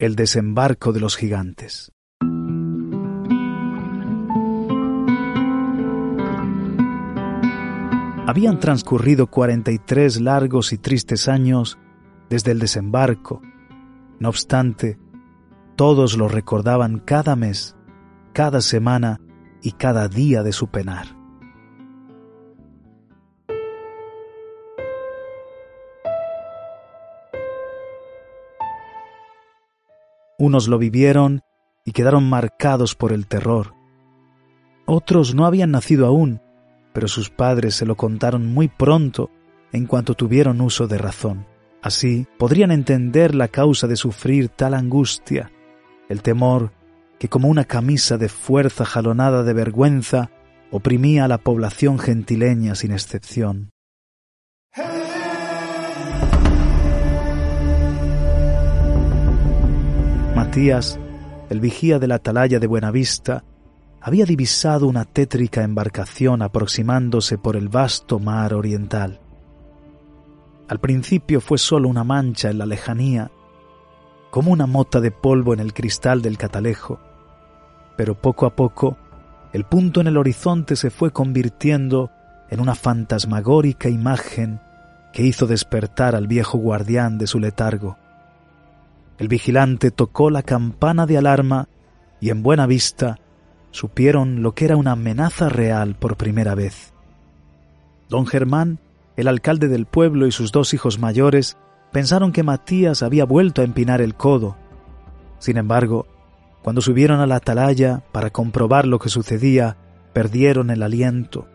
El desembarco de los gigantes. Habían transcurrido 43 largos y tristes años desde el desembarco. No obstante, todos lo recordaban cada mes, cada semana y cada día de su penar. Unos lo vivieron y quedaron marcados por el terror. Otros no habían nacido aún, pero sus padres se lo contaron muy pronto en cuanto tuvieron uso de razón. Así podrían entender la causa de sufrir tal angustia, el temor que como una camisa de fuerza jalonada de vergüenza oprimía a la población gentileña sin excepción. Matías, el vigía de la atalaya de Buenavista, había divisado una tétrica embarcación aproximándose por el vasto mar oriental. Al principio fue solo una mancha en la lejanía, como una mota de polvo en el cristal del catalejo, pero poco a poco el punto en el horizonte se fue convirtiendo en una fantasmagórica imagen que hizo despertar al viejo guardián de su letargo. El vigilante tocó la campana de alarma y en buena vista supieron lo que era una amenaza real por primera vez. Don Germán, el alcalde del pueblo y sus dos hijos mayores pensaron que Matías había vuelto a empinar el codo. Sin embargo, cuando subieron a la atalaya para comprobar lo que sucedía, perdieron el aliento.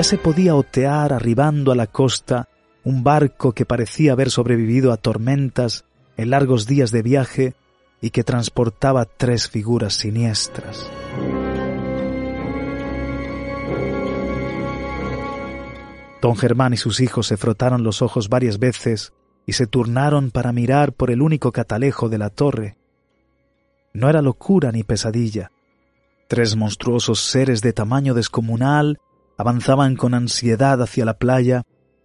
Ya se podía otear arribando a la costa un barco que parecía haber sobrevivido a tormentas en largos días de viaje y que transportaba tres figuras siniestras. Don Germán y sus hijos se frotaron los ojos varias veces y se turnaron para mirar por el único catalejo de la torre. No era locura ni pesadilla. Tres monstruosos seres de tamaño descomunal avanzaban con ansiedad hacia la playa,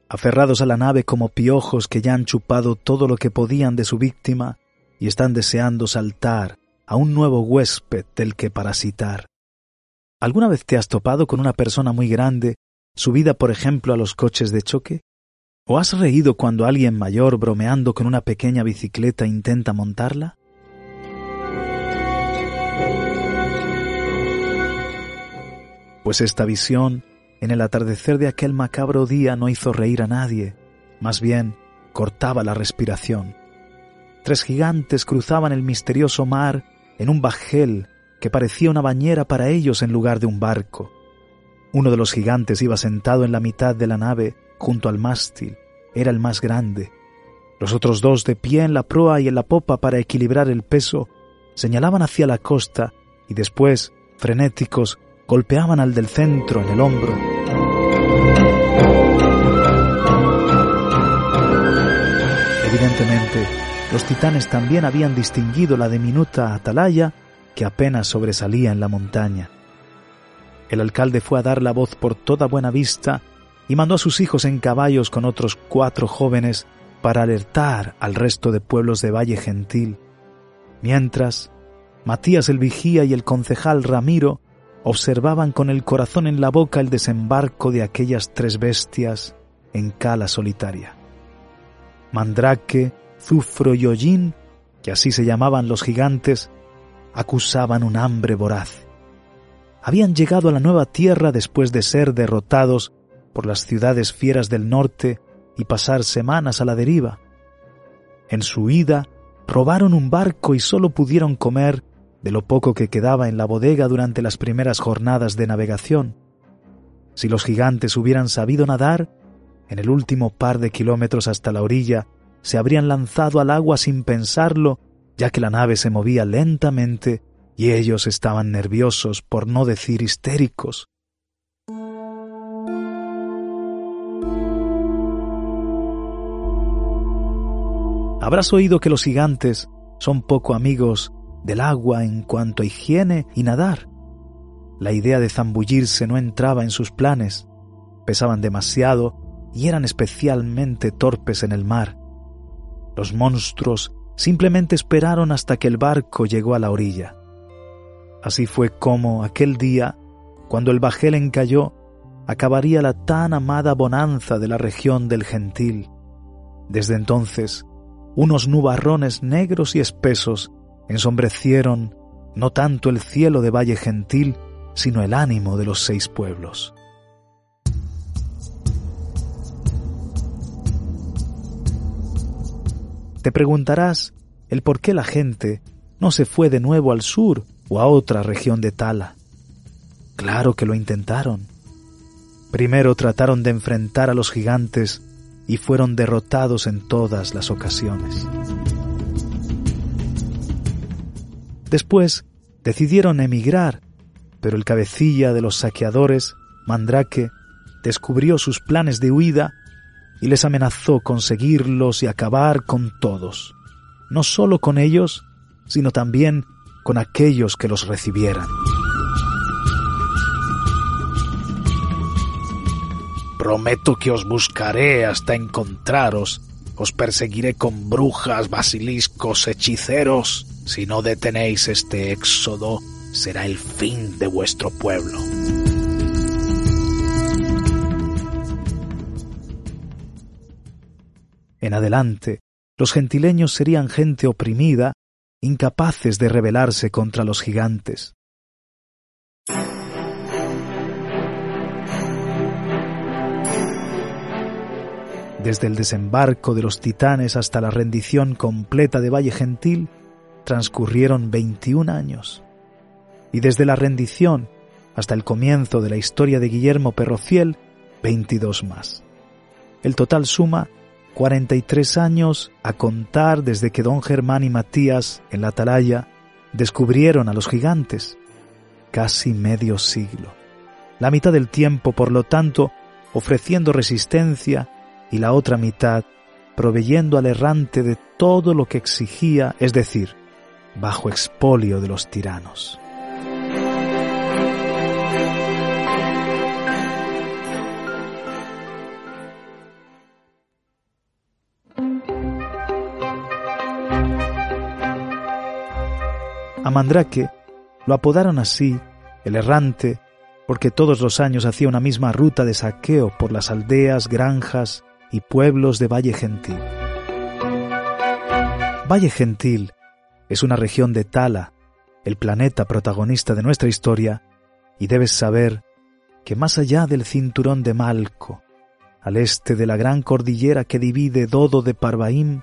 aferrados a la nave como piojos que ya han chupado todo lo que podían de su víctima y están deseando saltar a un nuevo huésped del que parasitar. ¿Alguna vez te has topado con una persona muy grande subida, por ejemplo, a los coches de choque? ¿O has reído cuando alguien mayor, bromeando con una pequeña bicicleta, intenta montarla? Pues esta visión, en el atardecer de aquel macabro día, no hizo reír a nadie, más bien cortaba la respiración. Tres gigantes cruzaban el misterioso mar en un bajel que parecía una bañera para ellos en lugar de un barco. Uno de los gigantes iba sentado en la mitad de la nave, junto al mástil. Era el más grande. Los otros dos, de pie en la proa y en la popa para equilibrar el peso, señalaban hacia la costa y después, frenéticos, golpeaban al del centro en el hombro. Evidentemente, los titanes también habían distinguido la diminuta atalaya que apenas sobresalía en la montaña. El alcalde fue a dar la voz por toda buena vista y mandó a sus hijos en caballos con otros cuatro jóvenes para alertar al resto de pueblos de Valle Gentil, mientras Matías el vigía y el concejal Ramiro observaban con el corazón en la boca el desembarco de aquellas tres bestias en cala solitaria. Mandrake, Zufro y Hollín, que así se llamaban los gigantes, acusaban un hambre voraz habían llegado a la nueva tierra después de ser derrotados por las ciudades fieras del norte y pasar semanas a la deriva. En su ida, robaron un barco y solo pudieron comer de lo poco que quedaba en la bodega durante las primeras jornadas de navegación. Si los gigantes hubieran sabido nadar, en el último par de kilómetros hasta la orilla, se habrían lanzado al agua sin pensarlo, ya que la nave se movía lentamente y ellos estaban nerviosos, por no decir histéricos. Habrás oído que los gigantes son poco amigos del agua en cuanto a higiene y nadar. La idea de zambullirse no entraba en sus planes, pesaban demasiado y eran especialmente torpes en el mar. Los monstruos simplemente esperaron hasta que el barco llegó a la orilla. Así fue como aquel día, cuando el bajel encalló, acabaría la tan amada bonanza de la región del gentil. Desde entonces, unos nubarrones negros y espesos ensombrecieron no tanto el cielo de Valle Gentil, sino el ánimo de los seis pueblos. Te preguntarás el por qué la gente no se fue de nuevo al sur o a otra región de Tala. Claro que lo intentaron. Primero trataron de enfrentar a los gigantes y fueron derrotados en todas las ocasiones. Después decidieron emigrar, pero el cabecilla de los saqueadores, Mandrake, descubrió sus planes de huida y les amenazó con seguirlos y acabar con todos, no solo con ellos, sino también con aquellos que los recibieran. Prometo que os buscaré hasta encontraros, os perseguiré con brujas, basiliscos, hechiceros. Si no detenéis este éxodo, será el fin de vuestro pueblo. En adelante, los gentileños serían gente oprimida, incapaces de rebelarse contra los gigantes. Desde el desembarco de los titanes hasta la rendición completa de Valle Gentil, transcurrieron 21 años. Y desde la rendición hasta el comienzo de la historia de Guillermo Perrofiel, 22 más. El total suma 43 años a contar desde que don Germán y Matías, en la atalaya, descubrieron a los gigantes. Casi medio siglo. La mitad del tiempo, por lo tanto, ofreciendo resistencia y la otra mitad proveyendo al errante de todo lo que exigía, es decir, bajo expolio de los tiranos. A Mandrake lo apodaron así, el errante, porque todos los años hacía una misma ruta de saqueo por las aldeas, granjas y pueblos de Valle Gentil. Valle Gentil es una región de Tala, el planeta protagonista de nuestra historia, y debes saber que más allá del cinturón de Malco, al este de la gran cordillera que divide Dodo de Parvaim,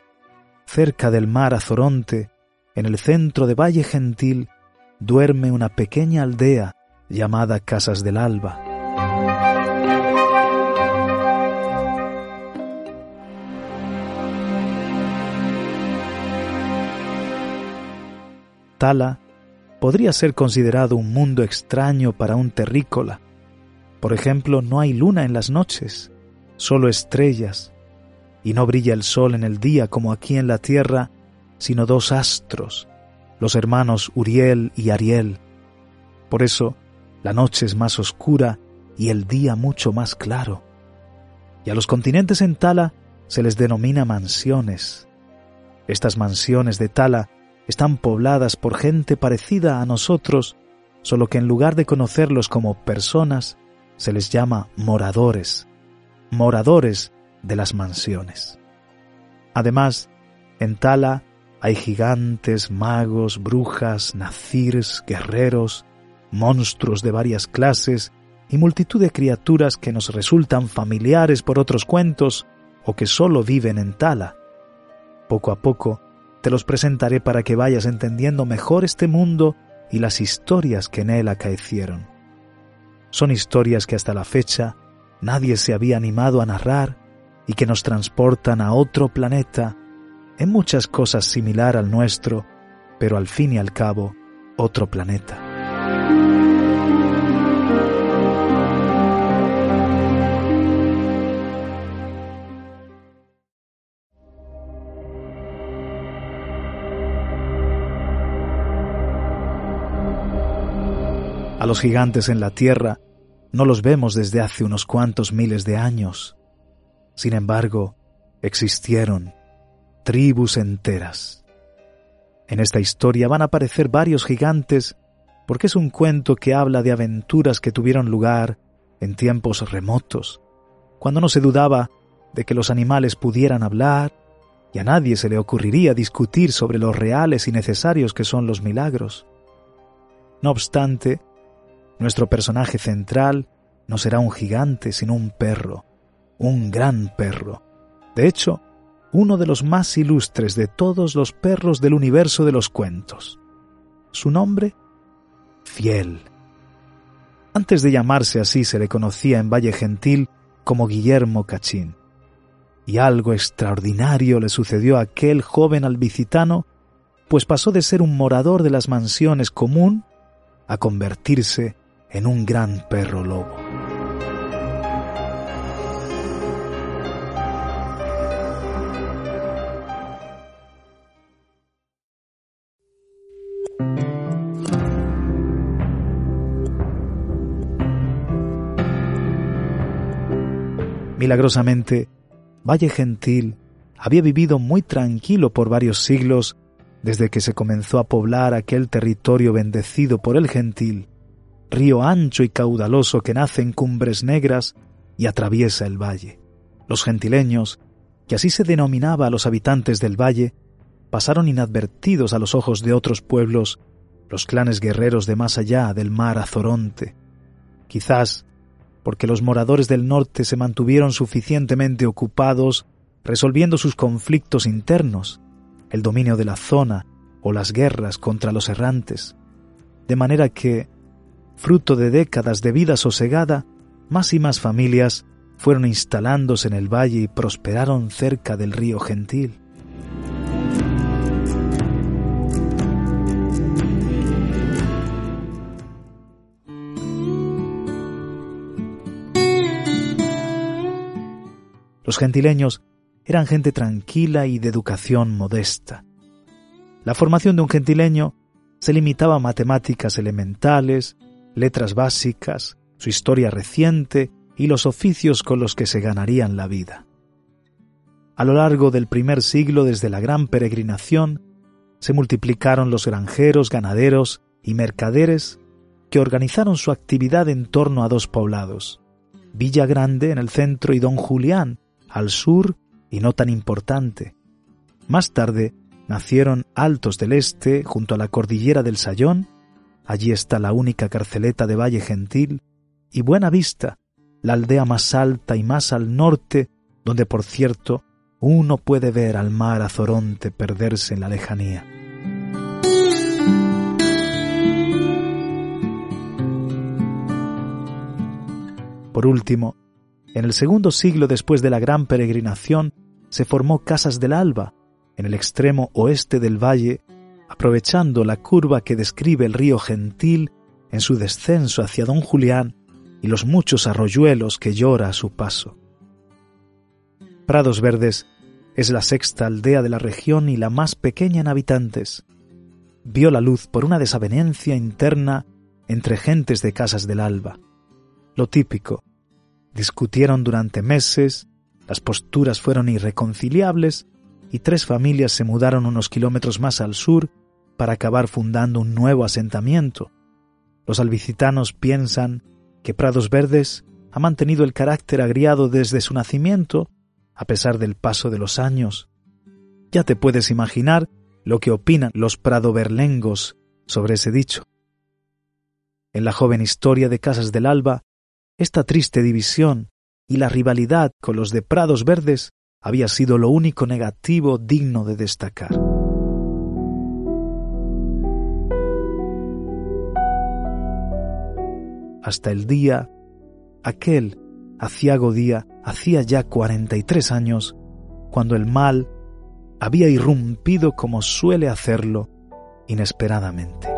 cerca del mar Azoronte, en el centro de Valle Gentil duerme una pequeña aldea llamada Casas del Alba. Tala podría ser considerado un mundo extraño para un terrícola. Por ejemplo, no hay luna en las noches, solo estrellas, y no brilla el sol en el día como aquí en la tierra sino dos astros, los hermanos Uriel y Ariel. Por eso, la noche es más oscura y el día mucho más claro. Y a los continentes en Tala se les denomina mansiones. Estas mansiones de Tala están pobladas por gente parecida a nosotros, solo que en lugar de conocerlos como personas, se les llama moradores, moradores de las mansiones. Además, en Tala hay gigantes, magos, brujas, nazirs, guerreros, monstruos de varias clases y multitud de criaturas que nos resultan familiares por otros cuentos o que solo viven en Tala. Poco a poco te los presentaré para que vayas entendiendo mejor este mundo y las historias que en él acaecieron. Son historias que hasta la fecha nadie se había animado a narrar y que nos transportan a otro planeta, en muchas cosas similar al nuestro, pero al fin y al cabo otro planeta. Los gigantes en la Tierra no los vemos desde hace unos cuantos miles de años. Sin embargo, existieron tribus enteras. En esta historia van a aparecer varios gigantes porque es un cuento que habla de aventuras que tuvieron lugar en tiempos remotos, cuando no se dudaba de que los animales pudieran hablar y a nadie se le ocurriría discutir sobre los reales y necesarios que son los milagros. No obstante, nuestro personaje central no será un gigante, sino un perro, un gran perro. De hecho, uno de los más ilustres de todos los perros del universo de los cuentos. Su nombre, Fiel. Antes de llamarse así se le conocía en Valle Gentil como Guillermo Cachín. Y algo extraordinario le sucedió a aquel joven albicitano, pues pasó de ser un morador de las mansiones común a convertirse en un gran perro lobo. Milagrosamente, Valle Gentil había vivido muy tranquilo por varios siglos desde que se comenzó a poblar aquel territorio bendecido por el gentil río ancho y caudaloso que nace en cumbres negras y atraviesa el valle. Los gentileños, que así se denominaba a los habitantes del valle, pasaron inadvertidos a los ojos de otros pueblos, los clanes guerreros de más allá del mar Azoronte. Quizás porque los moradores del norte se mantuvieron suficientemente ocupados resolviendo sus conflictos internos, el dominio de la zona o las guerras contra los errantes, de manera que fruto de décadas de vida sosegada, más y más familias fueron instalándose en el valle y prosperaron cerca del río Gentil. Los gentileños eran gente tranquila y de educación modesta. La formación de un gentileño se limitaba a matemáticas elementales, letras básicas, su historia reciente y los oficios con los que se ganarían la vida. A lo largo del primer siglo desde la gran peregrinación, se multiplicaron los granjeros, ganaderos y mercaderes que organizaron su actividad en torno a dos poblados, Villa Grande en el centro y Don Julián al sur y no tan importante. Más tarde nacieron Altos del Este junto a la cordillera del Sayón Allí está la única carceleta de Valle Gentil y Buena Vista, la aldea más alta y más al norte, donde por cierto uno puede ver al mar Azoronte perderse en la lejanía. Por último, en el segundo siglo después de la gran peregrinación, se formó Casas del Alba, en el extremo oeste del valle, aprovechando la curva que describe el río Gentil en su descenso hacia Don Julián y los muchos arroyuelos que llora a su paso. Prados Verdes es la sexta aldea de la región y la más pequeña en habitantes. Vio la luz por una desavenencia interna entre gentes de casas del alba. Lo típico. Discutieron durante meses, las posturas fueron irreconciliables y tres familias se mudaron unos kilómetros más al sur para acabar fundando un nuevo asentamiento. Los albicitanos piensan que Prados Verdes ha mantenido el carácter agriado desde su nacimiento, a pesar del paso de los años. Ya te puedes imaginar lo que opinan los pradoverlengos sobre ese dicho. En la joven historia de Casas del Alba, esta triste división y la rivalidad con los de Prados Verdes había sido lo único negativo digno de destacar. Hasta el día, aquel aciago día, hacía ya cuarenta y tres años, cuando el mal había irrumpido como suele hacerlo inesperadamente.